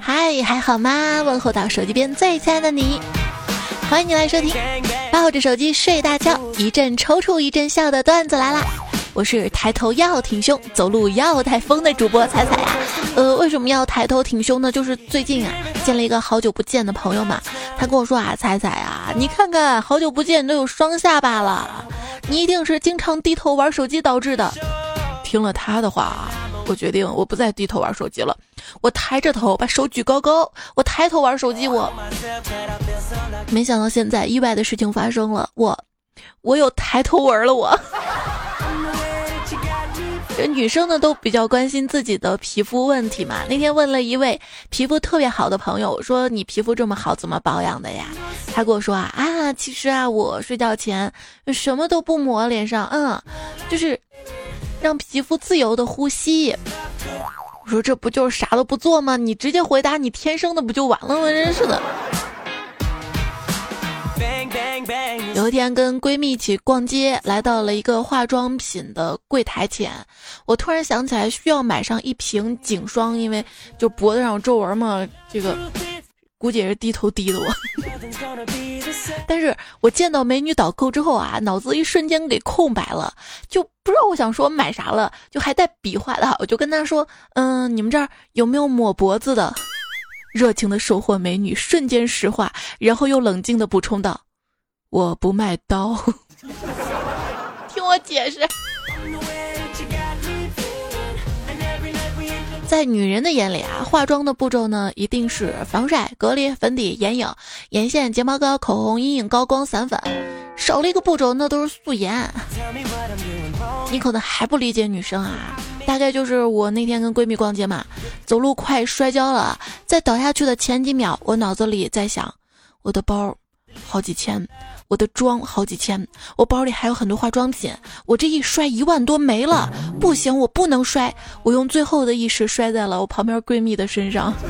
嗨，还好吗？问候到手机边最亲爱的你，欢迎你来收听，抱着手机睡大觉，一阵抽搐一阵笑的段子来啦！我是抬头要挺胸，走路要带风的主播彩彩呀。呃，为什么要抬头挺胸呢？就是最近啊，见了一个好久不见的朋友嘛，他跟我说啊，彩彩啊，你看看好久不见都有双下巴了，你一定是经常低头玩手机导致的。听了他的话。我决定，我不再低头玩手机了。我抬着头，把手举高高。我抬头玩手机，我没想到现在意外的事情发生了。我，我有抬头纹了。我，这女生呢都比较关心自己的皮肤问题嘛。那天问了一位皮肤特别好的朋友，说你皮肤这么好，怎么保养的呀？他跟我说啊啊，其实啊，我睡觉前什么都不抹脸上，嗯，就是。让皮肤自由的呼吸。我说这不就是啥都不做吗？你直接回答你天生的不就完了吗？真是的。有一天跟闺蜜一起逛街，来到了一个化妆品的柜台前，我突然想起来需要买上一瓶颈霜，因为就脖子上有皱纹嘛。这个估计也是低头低的我。但是我见到美女导购之后啊，脑子一瞬间给空白了，就不知道我想说买啥了，就还带比划的，我就跟他说，嗯，你们这儿有没有抹脖子的？热情的售货美女瞬间石化，然后又冷静的补充道，我不卖刀。听我解释。在女人的眼里啊，化妆的步骤呢，一定是防晒、隔离、粉底、眼影、眼线、睫毛膏、口红、阴影、高光、散粉，少了一个步骤，那都是素颜。你可能还不理解女生啊，大概就是我那天跟闺蜜逛街嘛，走路快摔跤了，在倒下去的前几秒，我脑子里在想，我的包，好几千。我的妆好几千，我包里还有很多化妆品，我这一摔一万多没了，不行，我不能摔，我用最后的意识摔在了我旁边闺蜜的身上。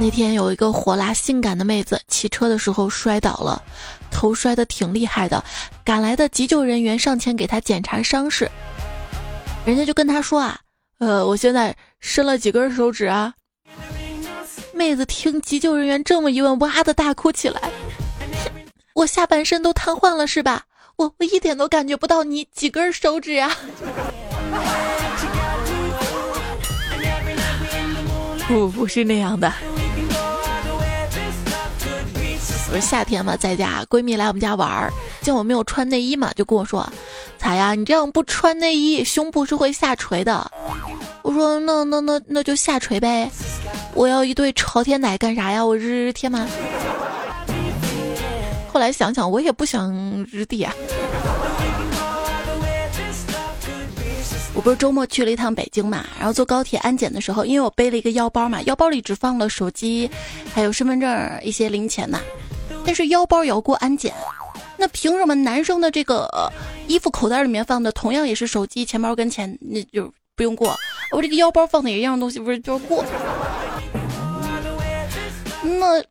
那天有一个火辣性感的妹子骑车的时候摔倒了，头摔得挺厉害的，赶来的急救人员上前给她检查伤势，人家就跟她说啊，呃，我现在伸了几根手指啊。妹子听急救人员这么一问，哇的大哭起来。我下半身都瘫痪了是吧？我我一点都感觉不到你几根手指啊。不不是那样的。我是夏天嘛，在家，闺蜜来我们家玩儿，见我没有穿内衣嘛，就跟我说：“彩呀，你这样不穿内衣，胸部是会下垂的。”我说：“那那那那就下垂呗。”我要一对朝天奶干啥呀？我日日贴吗？后来想想，我也不想日地啊。我不是周末去了一趟北京嘛，然后坐高铁安检的时候，因为我背了一个腰包嘛，腰包里只放了手机，还有身份证一些零钱呐。但是腰包也要过安检，那凭什么男生的这个衣服口袋里面放的同样也是手机、钱包跟钱，那就不用过？我这个腰包放的也一样东西，不是就过？那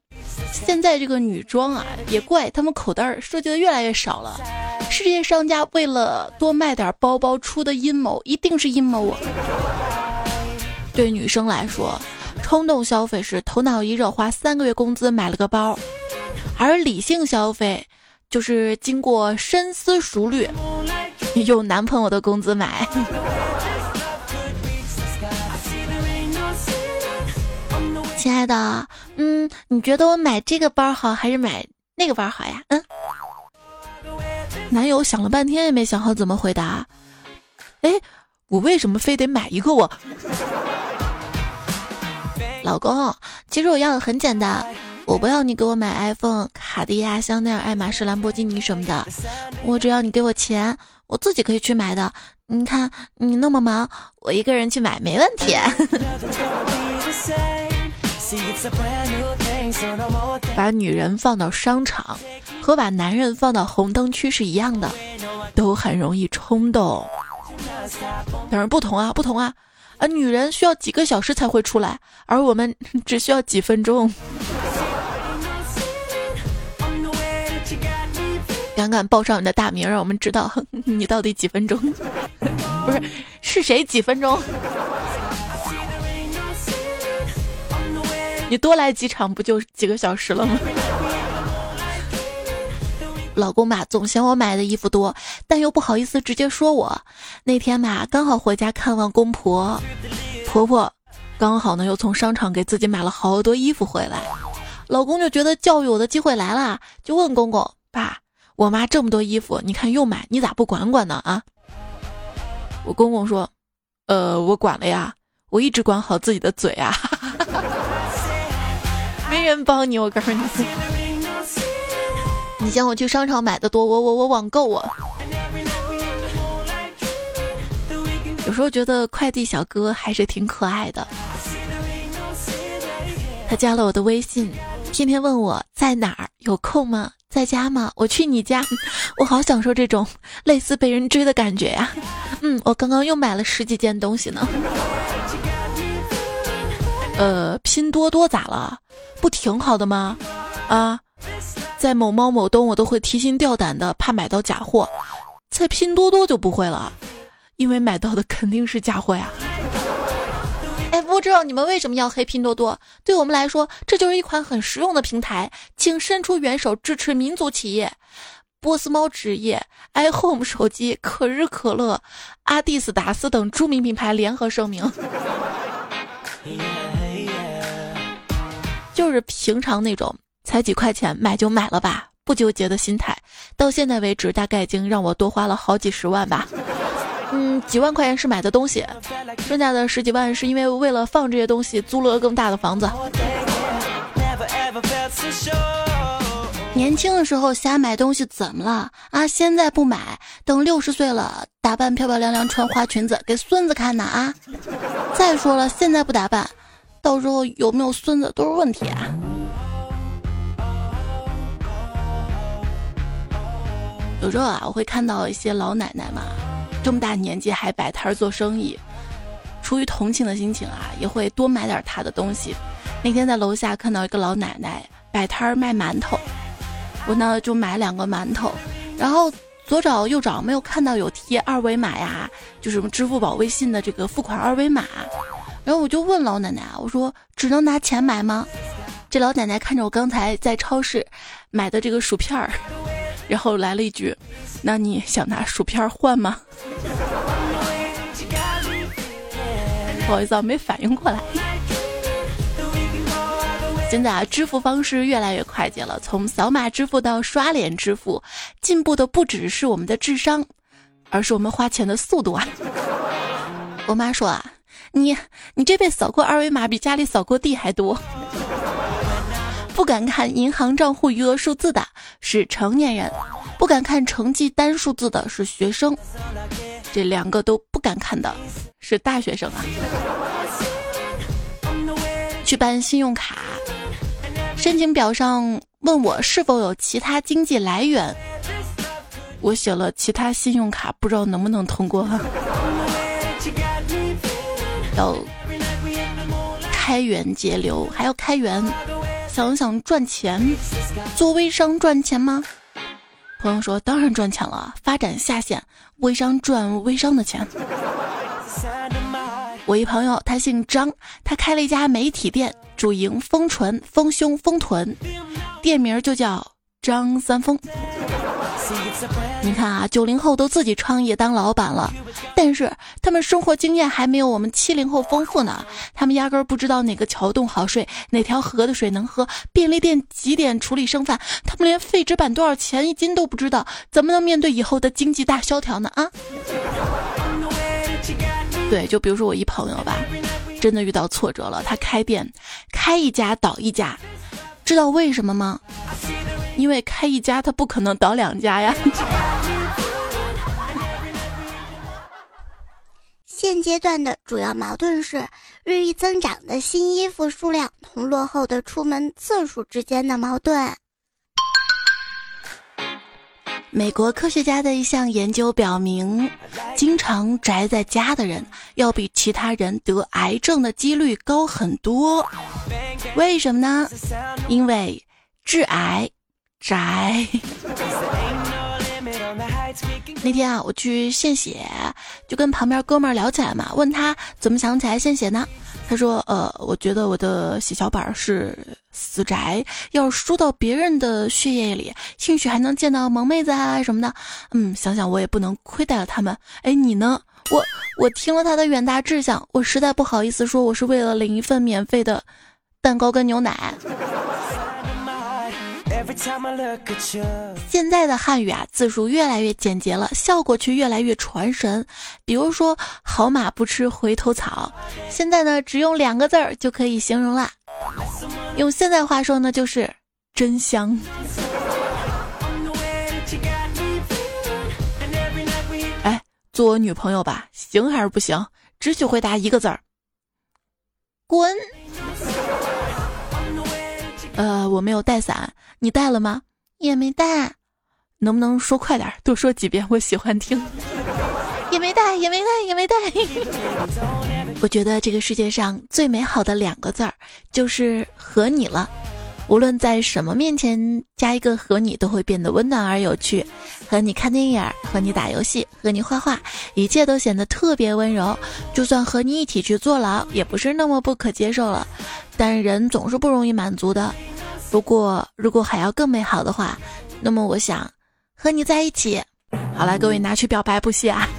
现在这个女装啊，也怪他们口袋设计的越来越少了。世界商家为了多卖点包包出的阴谋，一定是阴谋啊！对女生来说，冲动消费是头脑一热花三个月工资买了个包，而理性消费就是经过深思熟虑，用男朋友的工资买。亲爱的，嗯，你觉得我买这个包好还是买那个包好呀？嗯，男友想了半天也没想好怎么回答。哎，我为什么非得买一个我？老公，其实我要的很简单，我不要你给我买 iPhone、卡地亚、香奈儿、爱马仕、兰博基尼什么的，我只要你给我钱，我自己可以去买的。你看你那么忙，我一个人去买没问题。把女人放到商场，和把男人放到红灯区是一样的，都很容易冲动。但是不同啊，不同啊！啊，女人需要几个小时才会出来，而我们只需要几分钟。敢敢报上你的大名，让我们知道你到底几分钟？不是，是谁几分钟？你多来几场不就几个小时了吗？老公吧，总嫌我买的衣服多，但又不好意思直接说我。那天吧，刚好回家看望公婆，婆婆刚好呢又从商场给自己买了好多衣服回来，老公就觉得教育我的机会来了，就问公公：“爸，我妈这么多衣服，你看又买，你咋不管管呢？”啊，我公公说：“呃，我管了呀，我一直管好自己的嘴啊，没人帮你，我告诉你。”你嫌我去商场买的多，我我我网购我。有时候觉得快递小哥还是挺可爱的。他加了我的微信，天天问我在哪儿，有空吗？在家吗？我去你家，我好享受这种类似被人追的感觉呀。嗯，我刚刚又买了十几件东西呢。呃，拼多多咋了？不挺好的吗？啊？在某猫某东，我都会提心吊胆的，怕买到假货；在拼多多就不会了，因为买到的肯定是假货呀。知道你们为什么要黑拼多多？对我们来说，这就是一款很实用的平台，请伸出援手支持民族企业。波斯猫纸业、iHome 手机、可日可乐、阿迪斯达斯等著名品牌联合声明，就是平常那种。才几块钱，买就买了吧，不纠结的心态，到现在为止大概已经让我多花了好几十万吧。嗯，几万块钱是买的东西，剩下的十几万是因为为了放这些东西租了更大的房子。年轻的时候瞎买东西怎么了啊？现在不买，等六十岁了打扮漂漂亮亮穿花裙子给孙子看呢啊！再说了，现在不打扮，到时候有没有孙子都是问题啊。有时候啊，我会看到一些老奶奶嘛，这么大年纪还摆摊做生意，出于同情的心情啊，也会多买点他的东西。那天在楼下看到一个老奶奶摆摊卖馒头，我呢就买两个馒头，然后左找右找没有看到有贴二维码呀，就是什么支付宝、微信的这个付款二维码，然后我就问老奶奶，我说只能拿钱买吗？这老奶奶看着我刚才在超市买的这个薯片儿。然后来了一句：“那你想拿薯片换吗？” 不好意思啊，没反应过来。现在啊，支付方式越来越快捷了，从扫码支付到刷脸支付，进步的不只是我们的智商，而是我们花钱的速度啊。我妈说啊：“你你这辈扫过二维码比家里扫过地还多。”不敢看银行账户余额数字的是成年人，不敢看成绩单数字的是学生，这两个都不敢看的是大学生啊。去办信用卡，申请表上问我是否有其他经济来源，我写了其他信用卡，不知道能不能通过。要开源节流，还要开源。想想赚钱，做微商赚钱吗？朋友说当然赚钱了，发展下线，微商赚微商的钱。我一朋友他姓张，他开了一家媒体店，主营丰唇、丰胸、丰臀，店名就叫张三丰。你看啊，九零后都自己创业当老板了，但是他们生活经验还没有我们七零后丰富呢。他们压根儿不知道哪个桥洞好睡，哪条河的水能喝，便利店几点处理剩饭，他们连废纸板多少钱一斤都不知道，怎么能面对以后的经济大萧条呢？啊？对，就比如说我一朋友吧，真的遇到挫折了，他开店，开一家倒一家，知道为什么吗？因为开一家，他不可能倒两家呀。现阶段的主要矛盾是日益增长的新衣服数量同落后的出门次数之间的矛盾。美国科学家的一项研究表明，经常宅在家的人要比其他人得癌症的几率高很多。为什么呢？因为致癌。宅。那天啊，我去献血，就跟旁边哥们儿聊起来嘛，问他怎么想起来献血呢？他说：“呃，我觉得我的血小板是死宅，要输到别人的血液里，兴许还能见到萌妹子啊什么的。嗯，想想我也不能亏待了他们。哎，你呢？我我听了他的远大志向，我实在不好意思说，我是为了领一份免费的蛋糕跟牛奶。”现在的汉语啊，字数越来越简洁了，效果却越来越传神。比如说“好马不吃回头草”，现在呢，只用两个字儿就可以形容啦。用现在话说呢，就是“真香”。哎，做我女朋友吧，行还是不行？只许回答一个字儿：滚。呃，我没有带伞，你带了吗？也没带，能不能说快点，多说几遍，我喜欢听。也没带，也没带，也没带。我觉得这个世界上最美好的两个字儿就是和你了。无论在什么面前加一个和你，都会变得温暖而有趣。和你看电影，和你打游戏，和你画画，一切都显得特别温柔。就算和你一起去坐牢，也不是那么不可接受了。但人总是不容易满足的。不过如果还要更美好的话，那么我想和你在一起。好了，各位拿去表白不谢啊！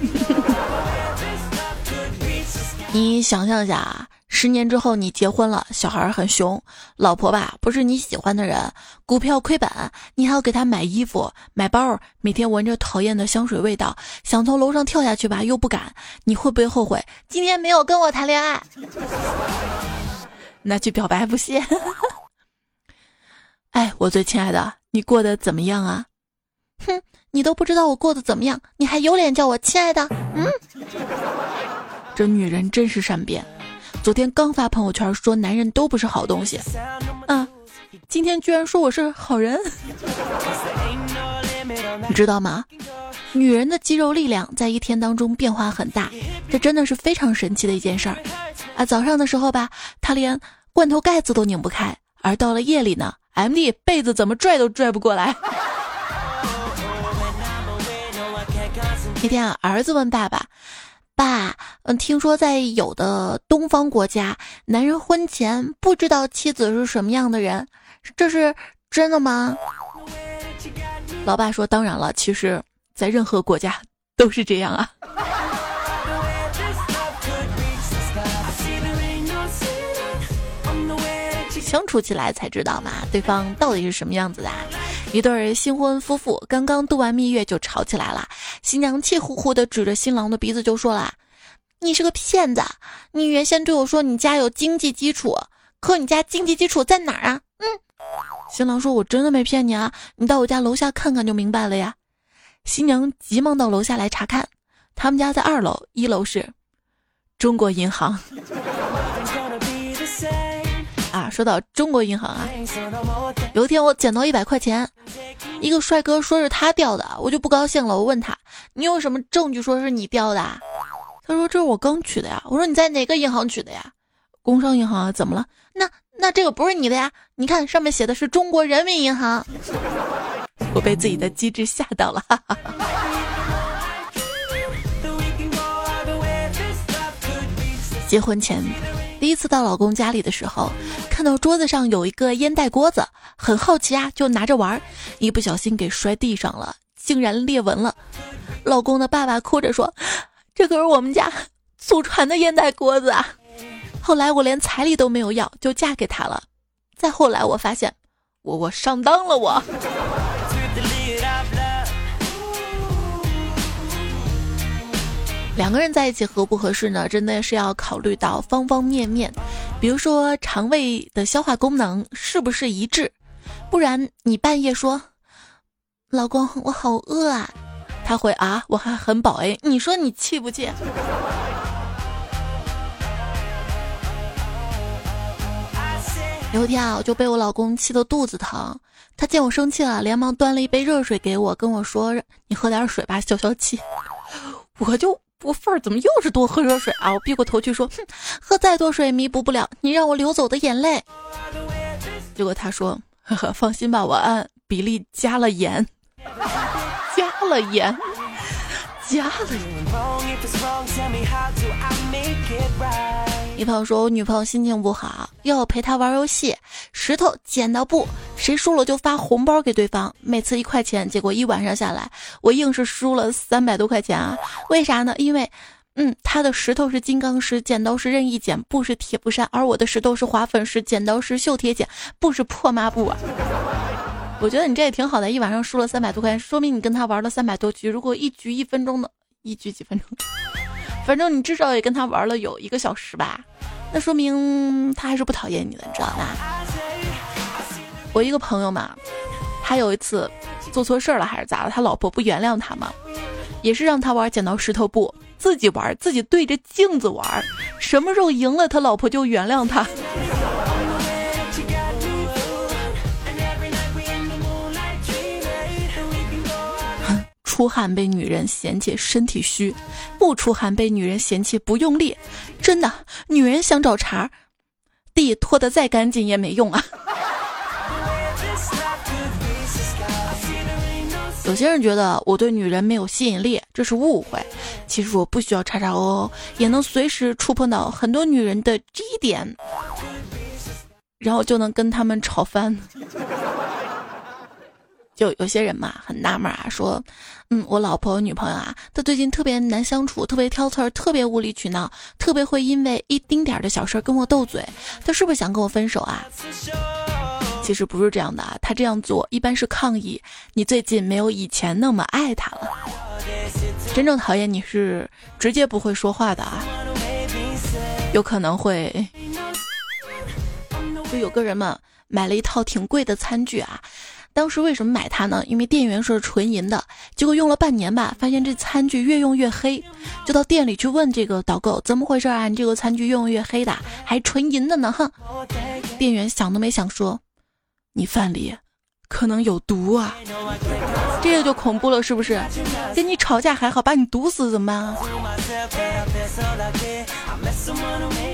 你想象一下啊。十年之后你结婚了，小孩很熊，老婆吧不是你喜欢的人，股票亏本，你还要给他买衣服、买包，每天闻着讨厌的香水味道，想从楼上跳下去吧又不敢，你会不会后悔今天没有跟我谈恋爱？那去表白不谢。哎，我最亲爱的，你过得怎么样啊？哼，你都不知道我过得怎么样，你还有脸叫我亲爱的？嗯，这女人真是善变。昨天刚发朋友圈说男人都不是好东西，啊，今天居然说我是好人，你知道吗？女人的肌肉力量在一天当中变化很大，这真的是非常神奇的一件事儿啊！早上的时候吧，她连罐头盖子都拧不开，而到了夜里呢，M D 被子怎么拽都拽不过来。那天啊，儿子问爸爸。爸，嗯，听说在有的东方国家，男人婚前不知道妻子是什么样的人，这是真的吗？老爸说：“当然了，其实，在任何国家都是这样啊。”相处起来才知道嘛，对方到底是什么样子的。一对新婚夫妇刚刚度完蜜月就吵起来了，新娘气呼呼的指着新郎的鼻子就说了：“你是个骗子！你原先对我说你家有经济基础，可你家经济基础在哪儿啊？”嗯，新郎说：“我真的没骗你啊，你到我家楼下看看就明白了呀。”新娘急忙到楼下来查看，他们家在二楼，一楼是中国银行。说到中国银行啊，有一天我捡到一百块钱，一个帅哥说是他掉的，我就不高兴了。我问他，你有什么证据说是你掉的？他说这是我刚取的呀。我说你在哪个银行取的呀？工商银行啊？怎么了？那那这个不是你的呀？你看上面写的是中国人民银行。我被自己的机智吓到了。哈哈结婚前。第一次到老公家里的时候，看到桌子上有一个烟袋锅子，很好奇啊，就拿着玩，一不小心给摔地上了，竟然裂纹了。老公的爸爸哭着说：“这可是我们家祖传的烟袋锅子啊！”后来我连彩礼都没有要，就嫁给他了。再后来我发现，我我上当了我。两个人在一起合不合适呢？真的是要考虑到方方面面，比如说肠胃的消化功能是不是一致，不然你半夜说，老公我好饿啊，他会啊我还很饱哎，你说你气不气？有一天啊，我就被我老公气得肚子疼，他见我生气了，连忙端了一杯热水给我，跟我说你喝点水吧，消消气。我就。我份儿怎么又是多喝热水啊？我避过头去说：“哼，喝再多水弥补不了你让我流走的眼泪。”结果他说：“呵呵，放心吧，我按比例加了盐，加了盐，加了一朋友说，我女朋友心情不好，要我陪她玩游戏，石头剪刀布，谁输了就发红包给对方，每次一块钱，结果一晚上下来，我硬是输了三百多块钱啊！为啥呢？因为，嗯，他的石头是金刚石，剪刀是任意剪，布是铁布衫，而我的石头是滑粉石，剪刀是锈铁剪，布是破抹布啊！我觉得你这也挺好的，一晚上输了三百多块钱，说明你跟他玩了三百多局。如果一局一分钟的，一局几分钟，反正你至少也跟他玩了有一个小时吧，那说明他还是不讨厌你的，你知道吧？我一个朋友嘛，他有一次做错事儿了还是咋了，他老婆不原谅他嘛，也是让他玩剪刀石头布，自己玩，自己对着镜子玩，什么时候赢了他老婆就原谅他。出汗被女人嫌弃身体虚，不出汗被女人嫌弃不用力。真的，女人想找茬，地拖得再干净也没用啊。有些人觉得我对女人没有吸引力，这是误会。其实我不需要叉叉哦，也能随时触碰到很多女人的 G 点，然后就能跟他们吵翻。就有些人嘛，很纳闷啊，说，嗯，我老婆、女朋友啊，她最近特别难相处，特别挑刺儿，特别无理取闹，特别会因为一丁点儿的小事儿跟我斗嘴，她是不是想跟我分手啊？其实不是这样的啊，她这样做一般是抗议你最近没有以前那么爱她了。真正讨厌你是直接不会说话的啊，有可能会，就有个人嘛，买了一套挺贵的餐具啊。当时为什么买它呢？因为店员说是纯银的，结果用了半年吧，发现这餐具越用越黑，就到店里去问这个导购怎么回事啊？你这个餐具越用越黑的，还纯银的呢？哼！店员想都没想说，你饭里可能有毒啊！这个就恐怖了，是不是？跟你吵架还好，把你毒死怎么办啊？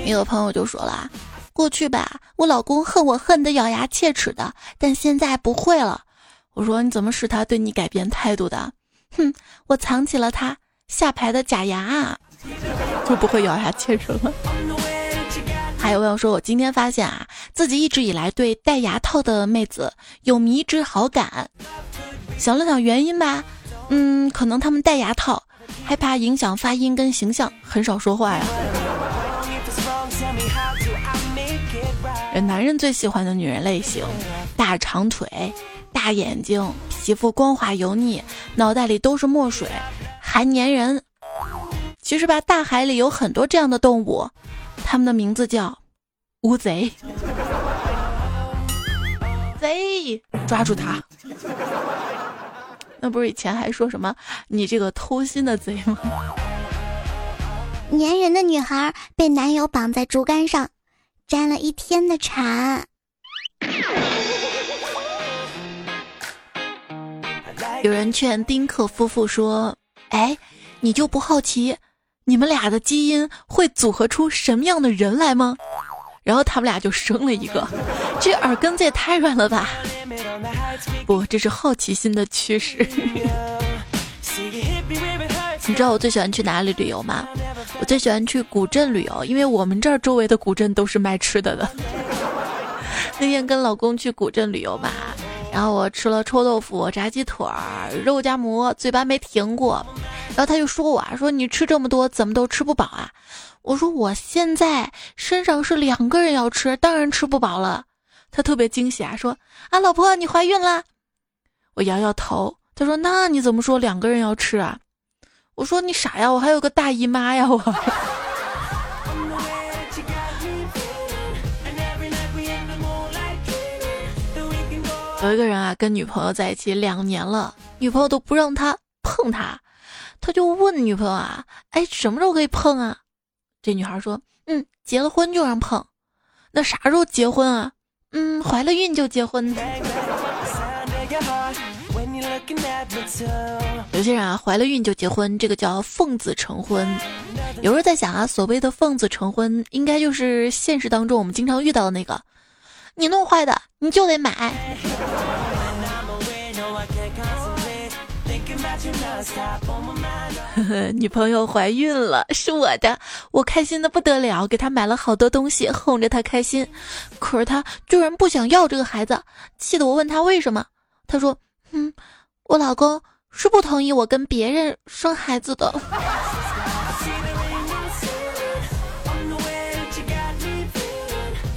有朋友就说了。过去吧，我老公恨我恨得咬牙切齿的，但现在不会了。我说你怎么使他对你改变态度的？哼，我藏起了他下排的假牙，就不会咬牙切齿了。还有朋友说，我今天发现啊，自己一直以来对戴牙套的妹子有迷之好感。想了想原因吧，嗯，可能他们戴牙套害怕影响发音跟形象，很少说话呀。男人最喜欢的女人类型：大长腿、大眼睛、皮肤光滑油腻、脑袋里都是墨水，还粘人。其实吧，大海里有很多这样的动物，它们的名字叫乌贼。贼，抓住他！那不是以前还说什么你这个偷心的贼吗？粘人的女孩被男友绑在竹竿上。沾了一天的蝉。有人劝丁克夫妇说：“哎，你就不好奇你们俩的基因会组合出什么样的人来吗？”然后他们俩就生了一个，这耳根子也太软了吧！不，这是好奇心的驱使。你知道我最喜欢去哪里旅游吗？我最喜欢去古镇旅游，因为我们这儿周围的古镇都是卖吃的的。那天跟老公去古镇旅游嘛，然后我吃了臭豆腐、炸鸡腿儿、肉夹馍，嘴巴没停过。然后他就说我啊，说你吃这么多，怎么都吃不饱啊？我说我现在身上是两个人要吃，当然吃不饱了。他特别惊喜啊，说啊，老婆你怀孕了？我摇摇头。他说那你怎么说两个人要吃啊？我说你傻呀，我还有个大姨妈呀！我 有一个人啊，跟女朋友在一起两年了，女朋友都不让他碰他，他就问女朋友啊：“哎，什么时候可以碰啊？”这女孩说：“嗯，结了婚就让碰。”那啥时候结婚啊？嗯，怀了孕就结婚。有些人啊，怀了孕就结婚，这个叫奉子成婚。有时候在想啊，所谓的奉子成婚，应该就是现实当中我们经常遇到的那个，你弄坏的你就得买。女朋友怀孕了，是我的，我开心的不得了，给她买了好多东西，哄着她开心。可是她居然不想要这个孩子，气得我问她为什么，她说：“嗯，我老公是不同意我跟别人生孩子的。”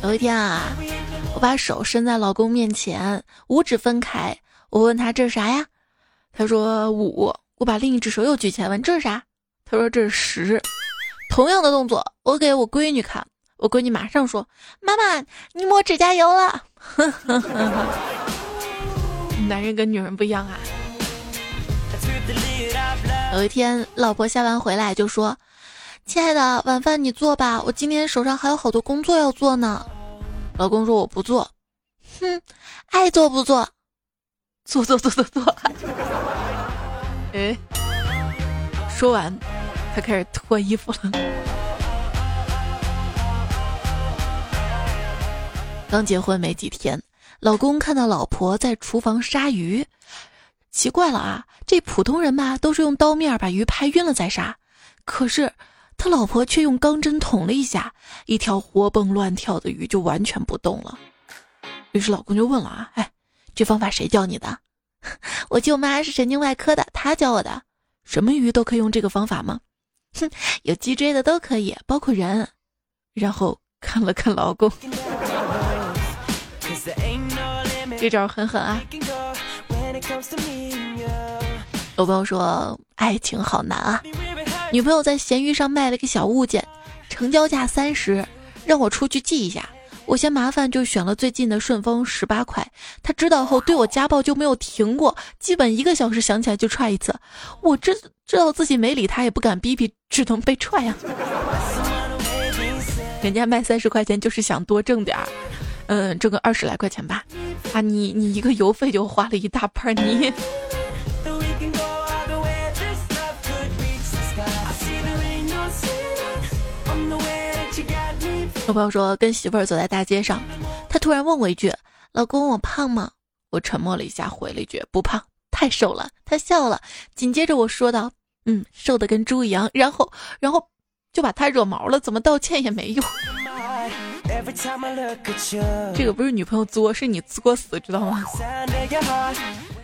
有一天啊，我把手伸在老公面前，五指分开，我问他这是啥呀？他说五。我把另一只手又举起来问这是啥？他说这是十。同样的动作，我给我闺女看，我闺女马上说：“妈妈，你抹指甲油了。”男人跟女人不一样啊。有一天，老婆下班回来就说：“亲爱的，晚饭你做吧，我今天手上还有好多工作要做呢。”老公说：“我不做。”哼，爱做不做？做做做做做。哎，说完，他开始脱衣服了。刚结婚没几天，老公看到老婆在厨房杀鱼，奇怪了啊！这普通人吧，都是用刀面把鱼拍晕了再杀，可是他老婆却用钢针捅了一下，一条活蹦乱跳的鱼就完全不动了。于是老公就问了啊，哎，这方法谁教你的？我舅妈是神经外科的，她教我的。什么鱼都可以用这个方法吗？哼，有脊椎的都可以，包括人。然后看了看老公，这招很狠啊！有朋友说爱情好难啊，女朋友在闲鱼上卖了个小物件，成交价三十，让我出去记一下。我嫌麻烦，就选了最近的顺丰，十八块。他知道后对我家暴就没有停过，基本一个小时想起来就踹一次。我知知道自己没理他，也不敢逼逼，只能被踹呀。人家卖三十块钱就是想多挣点儿，嗯，挣个二十来块钱吧。啊，你你一个邮费就花了一大半，你。我朋友说跟媳妇儿走在大街上，他突然问我一句：“老公，我胖吗？”我沉默了一下，回了一句：“不胖，太瘦了。”他笑了，紧接着我说道：“嗯，瘦的跟猪一样。”然后，然后就把他惹毛了，怎么道歉也没用。这个不是女朋友作，是你作死，知道吗？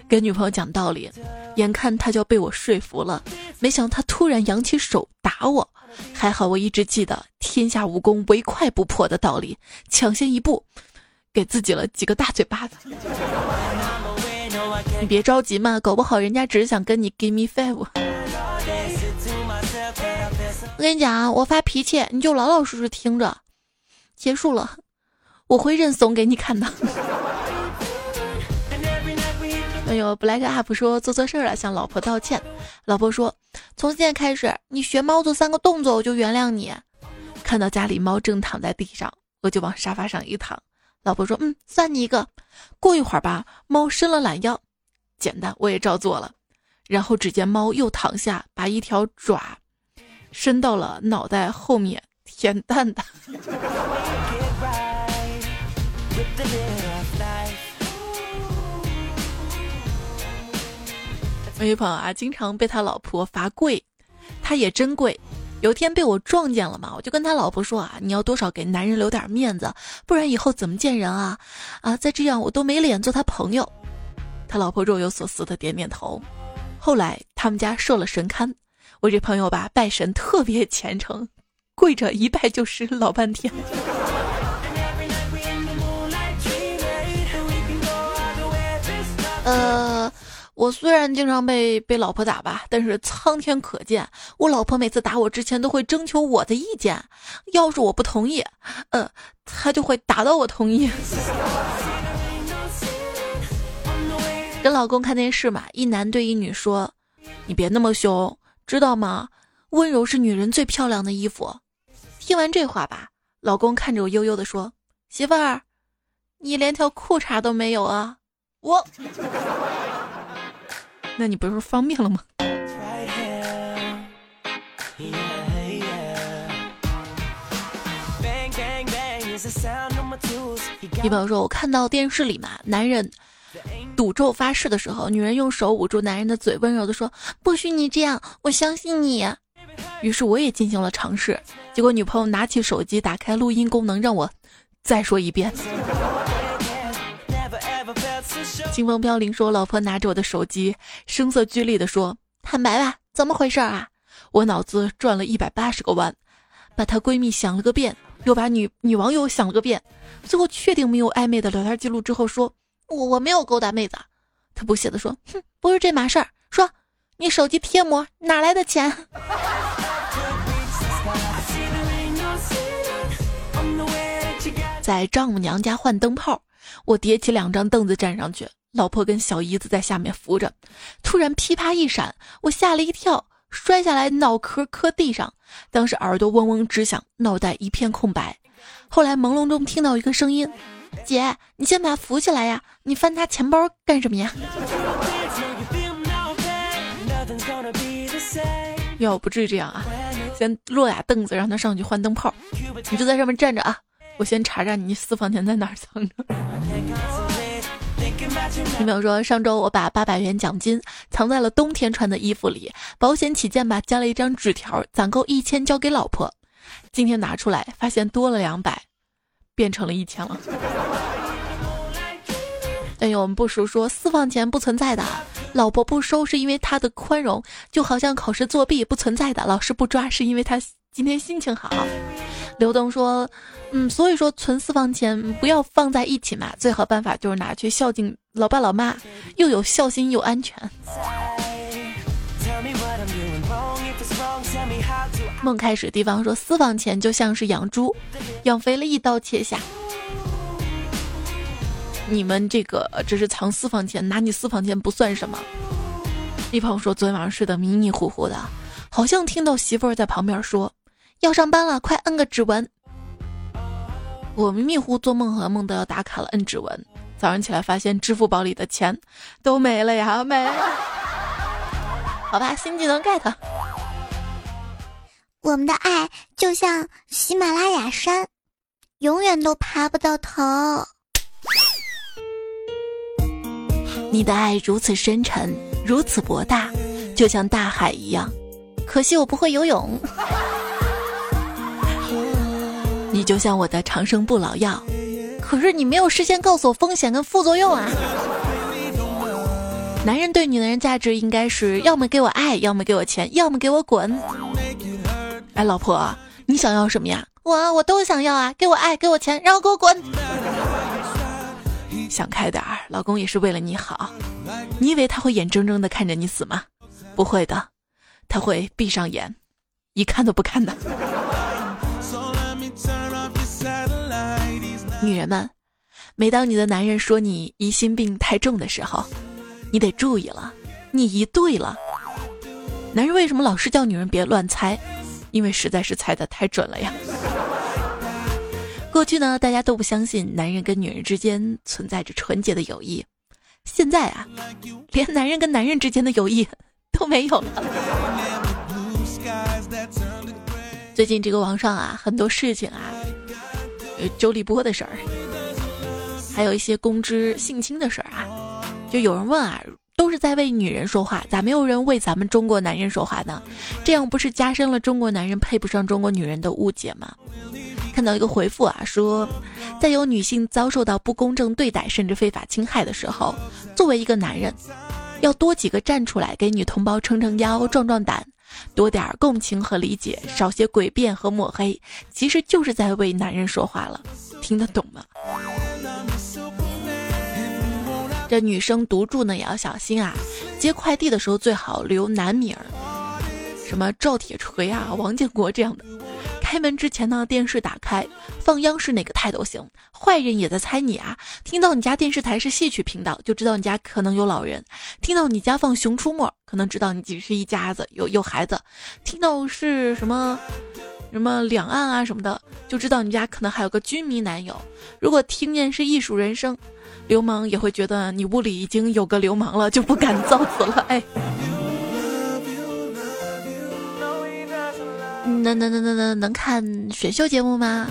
跟女朋友讲道理，眼看他就要被我说服了，没想到他突然扬起手打我。还好我一直记得“天下武功唯快不破”的道理，抢先一步，给自己了几个大嘴巴子。你别着急嘛，搞不好人家只是想跟你 give me five。我跟你讲啊，我发脾气你就老老实实听着，结束了，我会认怂给你看的。哎呦，Black Up 说做错事了，向老婆道歉。老婆说：“从现在开始，你学猫做三个动作，我就原谅你。”看到家里猫正躺在地上，我就往沙发上一躺。老婆说：“嗯，算你一个。”过一会儿吧，猫伸了懒腰，简单，我也照做了。然后只见猫又躺下，把一条爪伸到了脑袋后面舔蛋蛋。我一朋友啊，经常被他老婆罚跪，他也真跪。有天被我撞见了嘛，我就跟他老婆说啊，你要多少给男人留点面子，不然以后怎么见人啊？啊，再这样我都没脸做他朋友。他老婆若有所思的点点头。后来他们家设了神龛，我这朋友吧拜神特别虔诚，跪着一拜就是老半天。呃。我虽然经常被被老婆打吧，但是苍天可见，我老婆每次打我之前都会征求我的意见，要是我不同意，呃，她就会打到我同意。跟老公看电视嘛，一男对一女说：“你别那么凶，知道吗？温柔是女人最漂亮的衣服。”听完这话吧，老公看着我悠悠的说：“媳妇儿，你连条裤衩都没有啊！”我。那你不是方便了吗？一朋友说，我看到电视里嘛，男人赌咒发誓的时候，女人用手捂住男人的嘴，温柔的说：“不许你这样，我相信你。”于是我也进行了尝试，结果女朋友拿起手机，打开录音功能，让我再说一遍。清风飘零说：“老婆拿着我的手机，声色俱厉地说，坦白吧，怎么回事啊？”我脑子转了一百八十个弯，把她闺蜜想了个遍，又把女女网友想了个遍，最后确定没有暧昧的聊天记录之后，说：“我我没有勾搭妹子。”她不屑地说：“哼，不是这码事儿。说你手机贴膜哪来的钱？”在丈母娘家换灯泡，我叠起两张凳子站上去，老婆跟小姨子在下面扶着。突然噼啪一闪，我吓了一跳，摔下来脑壳磕地上，当时耳朵嗡嗡直响，脑袋一片空白。后来朦胧中听到一个声音：“姐，你先把他扶起来呀，你翻他钱包干什么呀？”要不至于这样啊，先落俩凳子让他上去换灯泡，你就在上面站着啊。我先查查你私房钱在哪儿藏着。你没有说上周我把八百元奖金藏在了冬天穿的衣服里，保险起见吧，加了一张纸条，攒够一千交给老婆。今天拿出来发现多了两百，变成了一千了。哎呦，我们不熟说私房钱不存在的，老婆不收是因为她的宽容，就好像考试作弊不存在的，老师不抓是因为他今天心情好。刘东说。嗯，所以说存私房钱不要放在一起嘛，最好办法就是拿去孝敬老爸老妈，又有孝心又安全。梦开始地方说私房钱就像是养猪，养肥了一刀切下。你们这个只是藏私房钱，拿你私房钱不算什么。一朋友说昨天晚上睡得迷迷糊糊的，好像听到媳妇儿在旁边说要上班了，快摁个指纹。我迷迷糊做梦，和梦到要打卡了，摁指纹。早上起来发现支付宝里的钱都没了呀，没了。好吧，新技能 get。我们的爱就像喜马拉雅山，永远都爬不到头。你的爱如此深沉，如此博大，就像大海一样。可惜我不会游泳。你就像我的长生不老药，可是你没有事先告诉我风险跟副作用啊！男人对女人价值应该是要么给我爱，要么给我钱，要么给我滚。哎，老婆，你想要什么呀？我我都想要啊！给我爱，给我钱，然后给我滚。想开点儿，老公也是为了你好。你以为他会眼睁睁的看着你死吗？不会的，他会闭上眼，一看都不看的。女人们，每当你的男人说你疑心病太重的时候，你得注意了，你疑对了。男人为什么老是叫女人别乱猜？因为实在是猜的太准了呀。过去呢，大家都不相信男人跟女人之间存在着纯洁的友谊，现在啊，连男人跟男人之间的友谊都没有了。最近这个网上啊，很多事情啊。周立波的事儿，还有一些公知性侵的事儿啊，就有人问啊，都是在为女人说话，咋没有人为咱们中国男人说话呢？这样不是加深了中国男人配不上中国女人的误解吗？看到一个回复啊，说，在有女性遭受到不公正对待甚至非法侵害的时候，作为一个男人，要多几个站出来给女同胞撑撑腰、壮壮胆。多点共情和理解，少些诡辩和抹黑，其实就是在为男人说话了，听得懂吗？这女生独住呢也要小心啊，接快递的时候最好留男名儿，什么赵铁锤啊、王建国这样的。开门之前呢，电视打开放央视哪个台都行。坏人也在猜你啊！听到你家电视台是戏曲频道，就知道你家可能有老人；听到你家放《熊出没》，可能知道你只是一家子有有孩子；听到是什么什么两岸啊什么的，就知道你家可能还有个军迷男友。如果听见是艺术人生，流氓也会觉得你屋里已经有个流氓了，就不敢造次了。哎。能能能能能能看选秀节目吗？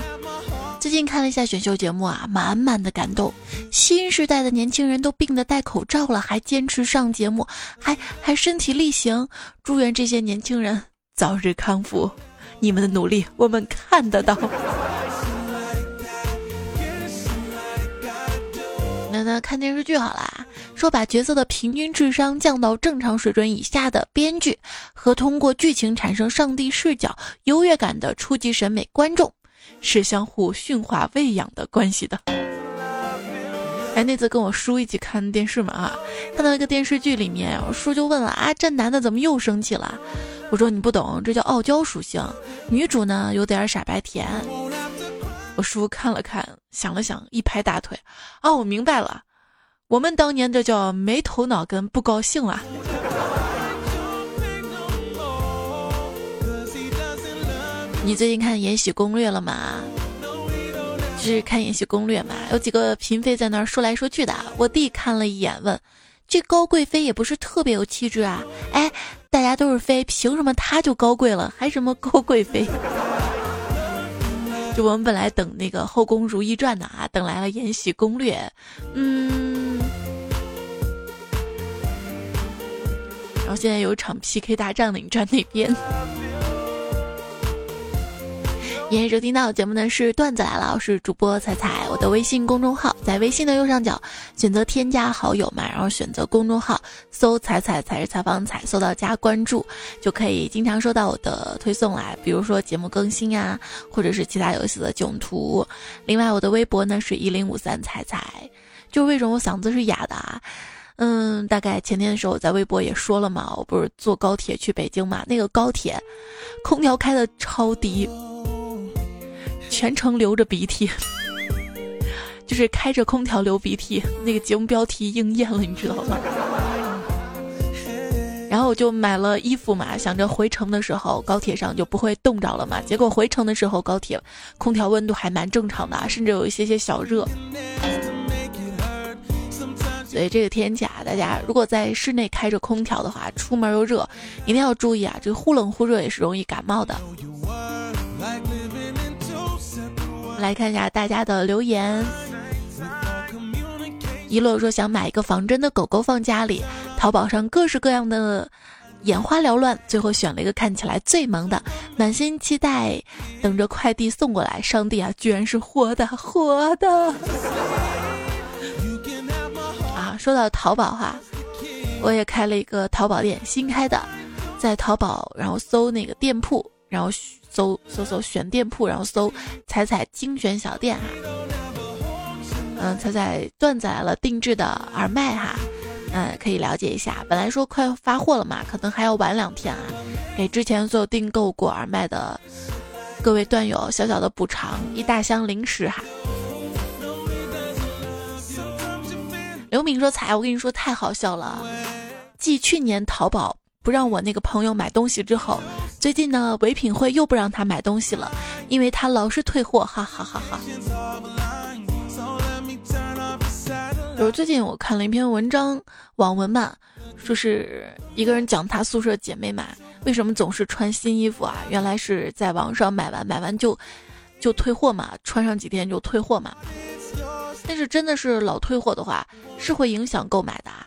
最近看了一下选秀节目啊，满满的感动。新时代的年轻人都病得戴口罩了，还坚持上节目，还还身体力行。祝愿这些年轻人早日康复，你们的努力我们看得到。那看电视剧好啦，说把角色的平均智商降到正常水准以下的编剧，和通过剧情产生上帝视角优越感的初级审美观众。是相互驯化喂养的关系的。哎，那次跟我叔一起看电视嘛啊，看到一个电视剧里面，我叔就问了啊，这男的怎么又生气了？我说你不懂，这叫傲娇属性。女主呢有点傻白甜。我叔看了看，想了想，一拍大腿，哦，我明白了，我们当年这叫没头脑跟不高兴啊。你最近看《延禧攻略》了吗？就是看《延禧攻略》嘛，有几个嫔妃在那儿说来说去的。我弟看了一眼，问：“这高贵妃也不是特别有气质啊？哎，大家都是妃，凭什么她就高贵了？还什么高贵妃？” 就我们本来等那个《后宫如懿传》的啊，等来了《延禧攻略》，嗯，然后现在有一场 PK 大战呢，你站那边？今天收听到节目呢是段子来了，我是主播彩彩，我的微信公众号在微信的右上角选择添加好友嘛，然后选择公众号搜彩彩才是采访彩，搜到加关注就可以经常收到我的推送来，比如说节目更新呀，或者是其他游戏的囧图。另外我的微博呢是一零五三彩彩，就为什么我嗓子是哑的啊？嗯，大概前天的时候我在微博也说了嘛，我不是坐高铁去北京嘛，那个高铁空调开的超低。全程流着鼻涕，就是开着空调流鼻涕，那个节目标题应验了，你知道吗？然后我就买了衣服嘛，想着回程的时候高铁上就不会冻着了嘛。结果回程的时候高铁空调温度还蛮正常的，甚至有一些些小热。所以这个天气啊，大家如果在室内开着空调的话，出门又热，一定要注意啊，这忽冷忽热也是容易感冒的。来看一下大家的留言。一乐说想买一个仿真的狗狗放家里，淘宝上各式各样的眼花缭乱，最后选了一个看起来最萌的，满心期待等着快递送过来。上帝啊，居然是活的，活的！啊，说到淘宝哈，我也开了一个淘宝店，新开的，在淘宝然后搜那个店铺，然后。搜搜搜选店铺，然后搜彩彩精选小店哈，嗯，彩彩段子来了定制的耳麦哈，嗯，可以了解一下。本来说快发货了嘛，可能还要晚两天啊，给之前所有订购过耳麦的各位段友小小的补偿，一大箱零食哈。刘敏说：“彩，我跟你说太好笑了，继去年淘宝。”不让我那个朋友买东西之后，最近呢唯品会又不让他买东西了，因为他老是退货，哈哈哈哈。就是最近我看了一篇文章，网文嘛，说是一个人讲他宿舍姐妹们为什么总是穿新衣服啊？原来是在网上买完买完就就退货嘛，穿上几天就退货嘛。但是真的是老退货的话，是会影响购买的。啊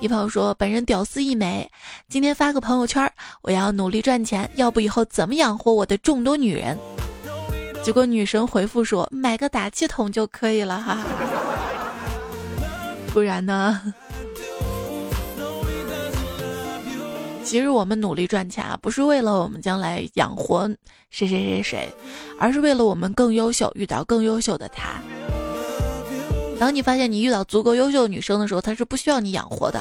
一朋友说：“本人屌丝一枚，今天发个朋友圈，我要努力赚钱，要不以后怎么养活我的众多女人？”结果女神回复说：“买个打气筒就可以了哈，不然呢？”其实我们努力赚钱啊，不是为了我们将来养活谁谁谁谁，而是为了我们更优秀，遇到更优秀的他。当你发现你遇到足够优秀的女生的时候，她是不需要你养活的。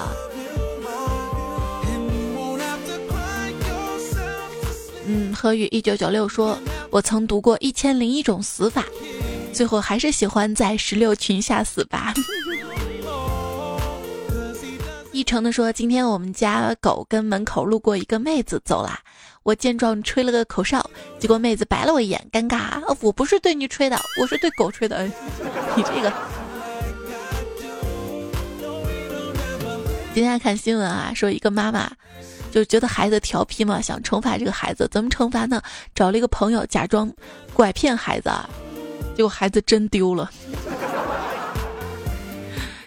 嗯，何宇一九九六说：“我曾读过《一千零一种死法》，最后还是喜欢在石榴裙下死吧。”一成的说：“今天我们家狗跟门口路过一个妹子走啦，我见状吹了个口哨，结果妹子白了我一眼，尴尬。我不是对你吹的，我是对狗吹的。你这个。”今天看新闻啊，说一个妈妈就觉得孩子调皮嘛，想惩罚这个孩子，怎么惩罚呢？找了一个朋友假装拐骗孩子，结果孩子真丢了。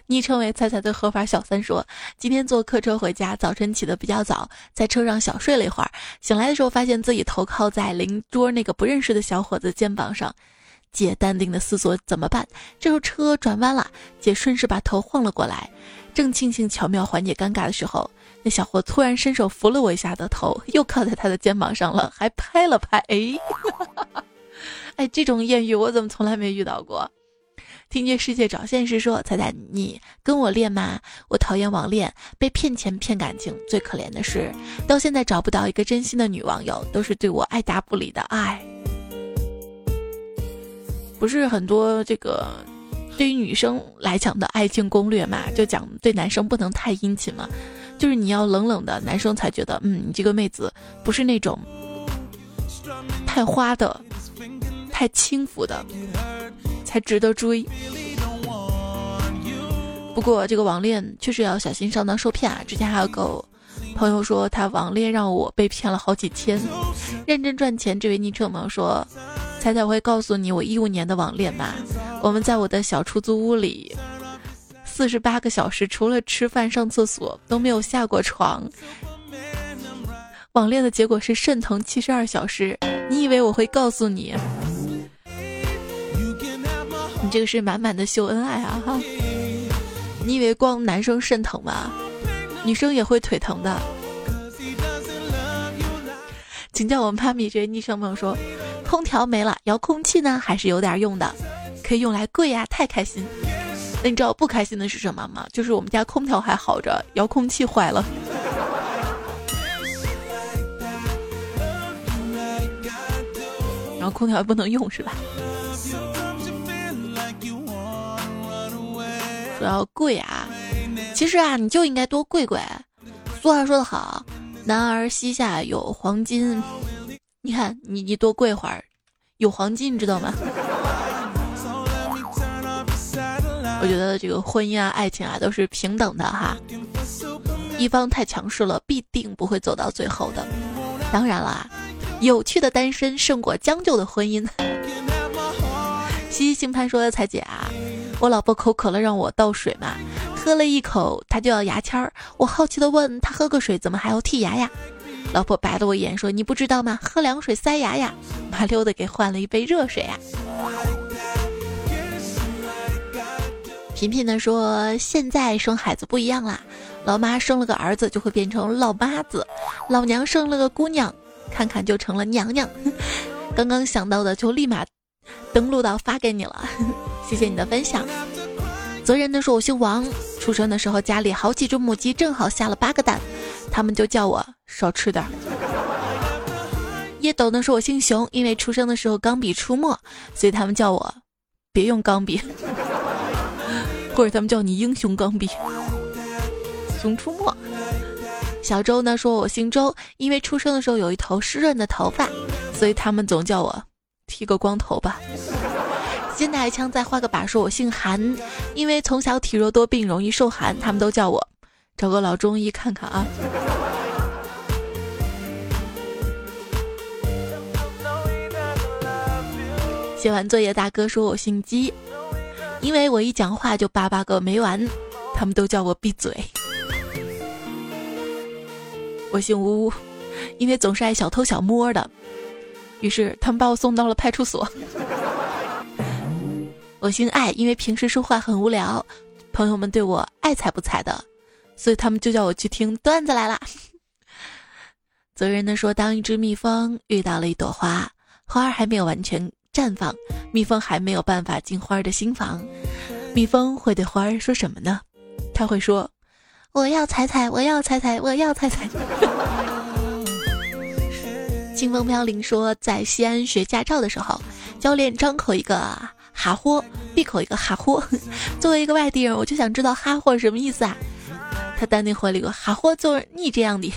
昵称为“彩彩的合法小三”说：“今天坐客车回家，早晨起得比较早，在车上小睡了一会儿，醒来的时候发现自己头靠在邻桌那个不认识的小伙子肩膀上。姐淡定的思索怎么办。这时候车转弯了，姐顺势把头晃了过来，正庆幸巧妙缓解尴尬的时候，那小伙突然伸手扶了我一下的头，又靠在他的肩膀上了，还拍了拍。哎，哎，这种艳遇我怎么从来没遇到过？”听见世界找现实说：“彩彩，你跟我练吗？我讨厌网恋，被骗钱骗感情，最可怜的是到现在找不到一个真心的女网友，都是对我爱答不理的。爱。不是很多这个对于女生来讲的爱情攻略嘛，就讲对男生不能太殷勤嘛，就是你要冷冷的，男生才觉得嗯，你这个妹子不是那种太花的、太轻浮的。”才值得追。不过这个网恋确实要小心上当受骗啊！之前还有个朋友说他网恋让我被骗了好几千，认真赚钱。这位昵称朋友说：“彩彩会告诉你我一五年的网恋吧。我们在我的小出租屋里，四十八个小时除了吃饭上厕所都没有下过床。网恋的结果是肾疼七十二小时。你以为我会告诉你？”你这个是满满的秀恩爱啊哈！你以为光男生肾疼吗？女生也会腿疼的。请叫我妈咪。这位昵称朋友说，空调没了，遥控器呢还是有点用的，可以用来跪呀，太开心。那你知道不开心的是什么吗？就是我们家空调还好着，遥控器坏了，然后空调也不能用是吧？主要跪啊，其实啊，你就应该多跪跪。俗话说得好，男儿膝下有黄金。你看，你你多跪会儿，有黄金，你知道吗？我觉得这个婚姻啊、爱情啊都是平等的哈，一方太强势了，必定不会走到最后的。当然啦，有趣的单身胜过将就的婚姻。西西星盘说的彩姐啊。我老婆口渴了，让我倒水嘛，喝了一口，她就要牙签儿。我好奇的问她喝个水怎么还要剔牙呀？老婆白了我一眼说：“你不知道吗？喝凉水塞牙呀。”麻溜的给换了一杯热水啊。频频的说：“现在生孩子不一样啦，老妈生了个儿子就会变成老妈子，老娘生了个姑娘，看看就成了娘娘。刚刚想到的就立马登录到发给你了。”谢谢你的分享。责任的说：“我姓王，出生的时候家里好几只母鸡，正好下了八个蛋，他们就叫我少吃点儿。”叶斗呢说：“我姓熊，因为出生的时候钢笔出没，所以他们叫我别用钢笔，或者他们叫你英雄钢笔。”熊出没。小周呢说：“我姓周，因为出生的时候有一头湿润的头发，所以他们总叫我剃个光头吧。”先拿一枪，再画个靶。说我姓韩，因为从小体弱多病，容易受寒，他们都叫我找个老中医看看啊。写完作业，大哥说我姓姬，因为我一讲话就叭叭个没完，他们都叫我闭嘴。我姓吴，因为总是爱小偷小摸的，于是他们把我送到了派出所。我姓艾，因为平时说话很无聊，朋友们对我爱睬不睬的，所以他们就叫我去听段子来啦。责任的说，当一只蜜蜂遇到了一朵花，花儿还没有完全绽放，蜜蜂还没有办法进花儿的心房，蜜蜂会对花儿说什么呢？他会说：“我要采采，我要采采，我要采采。” 清风飘零说，在西安学驾照的时候，教练张口一个。哈豁，闭口一个哈豁。作为一个外地人，我就想知道哈豁什么意思啊？他淡定回了一个哈货，就是你这样的。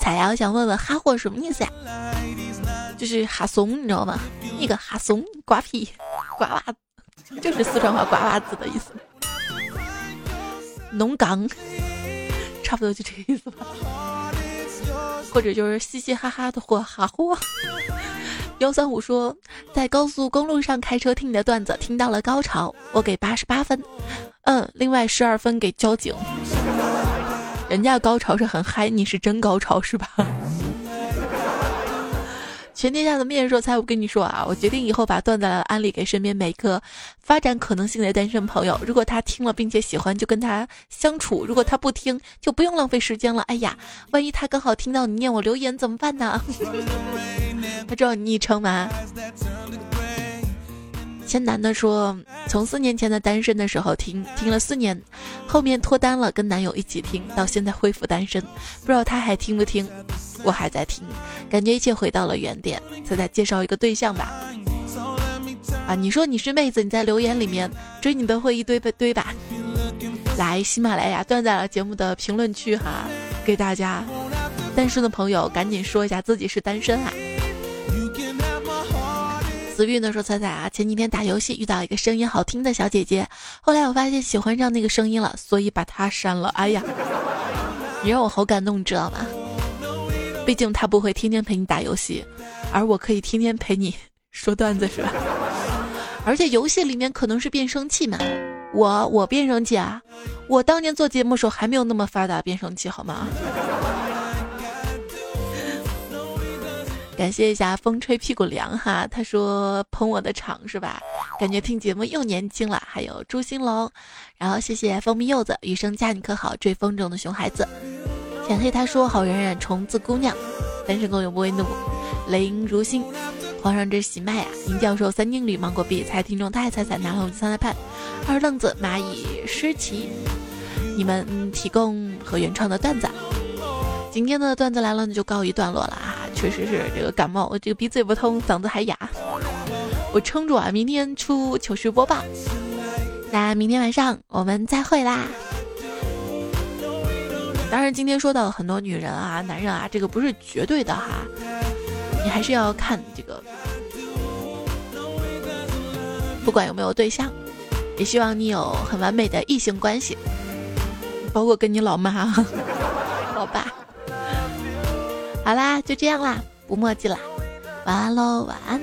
彩呀，我想问问哈货什么意思呀？就是哈怂，你知道吗？一个哈怂，瓜皮，瓜娃子，就是四川话瓜娃子的意思。农刚，差不多就这个意思吧。或者就是嘻嘻哈哈的嚯哈货。幺三五说，在高速公路上开车听你的段子，听到了高潮，我给八十八分。嗯，另外十二分给交警。人家高潮是很嗨，你是真高潮是吧？全天下的面说：“才我跟你说啊，我决定以后把段子来安利给身边每个发展可能性的单身朋友。如果他听了并且喜欢，就跟他相处；如果他不听，就不用浪费时间了。哎呀，万一他刚好听到你念我留言怎么办呢？他知道你昵称吗？”前男的说：“从四年前的单身的时候听听了四年，后面脱单了，跟男友一起听，到现在恢复单身，不知道他还听不听。”我还在听，感觉一切回到了原点。再再介绍一个对象吧。啊，你说你是妹子，你在留言里面追你的会一堆被堆吧。来喜马拉雅段在了节目的评论区哈，给大家单身的朋友赶紧说一下自己是单身啊。子玉呢说彩彩啊，前几天打游戏遇到一个声音好听的小姐姐，后来我发现喜欢上那个声音了，所以把她删了。哎呀，你让我好感动，你知道吗？毕竟她不会天天陪你打游戏，而我可以天天陪你 说段子，是吧？而且游戏里面可能是变声器嘛，我我变声器啊，我当年做节目时候还没有那么发达变声器，好吗？感谢一下风吹屁股凉哈，他说捧我的场是吧？感觉听节目又年轻了。还有朱兴龙，然后谢谢蜂蜜柚子，余生加你可好？追风筝的熊孩子。浅黑他说：“好冉冉虫子姑娘，单身狗永不为奴，雷音如新，皇上这喜脉啊！林教授三经理芒果币猜听众太彩彩拿了我们三大判，二愣子蚂蚁诗琪，你们提供和原创的段子。今天的段子来了，那就告一段落了啊！确实是这个感冒，我这个鼻子也不通，嗓子还哑，我撑住啊！明天出糗事播报，那明天晚上我们再会啦。”当然，今天说到了很多女人啊、男人啊，这个不是绝对的哈，你还是要看这个，不管有没有对象，也希望你有很完美的异性关系，包括跟你老妈、老爸。好啦，就这样啦，不墨迹啦，晚安喽，晚安。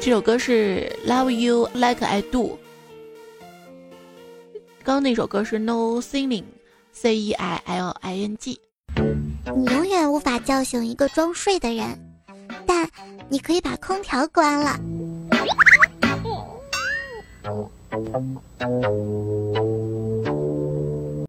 这首歌是《Love You Like I Do》，刚刚那首歌是《No Singing》，C E I L I N G。你永远无法叫醒一个装睡的人，但你可以把空调关了。Thank you.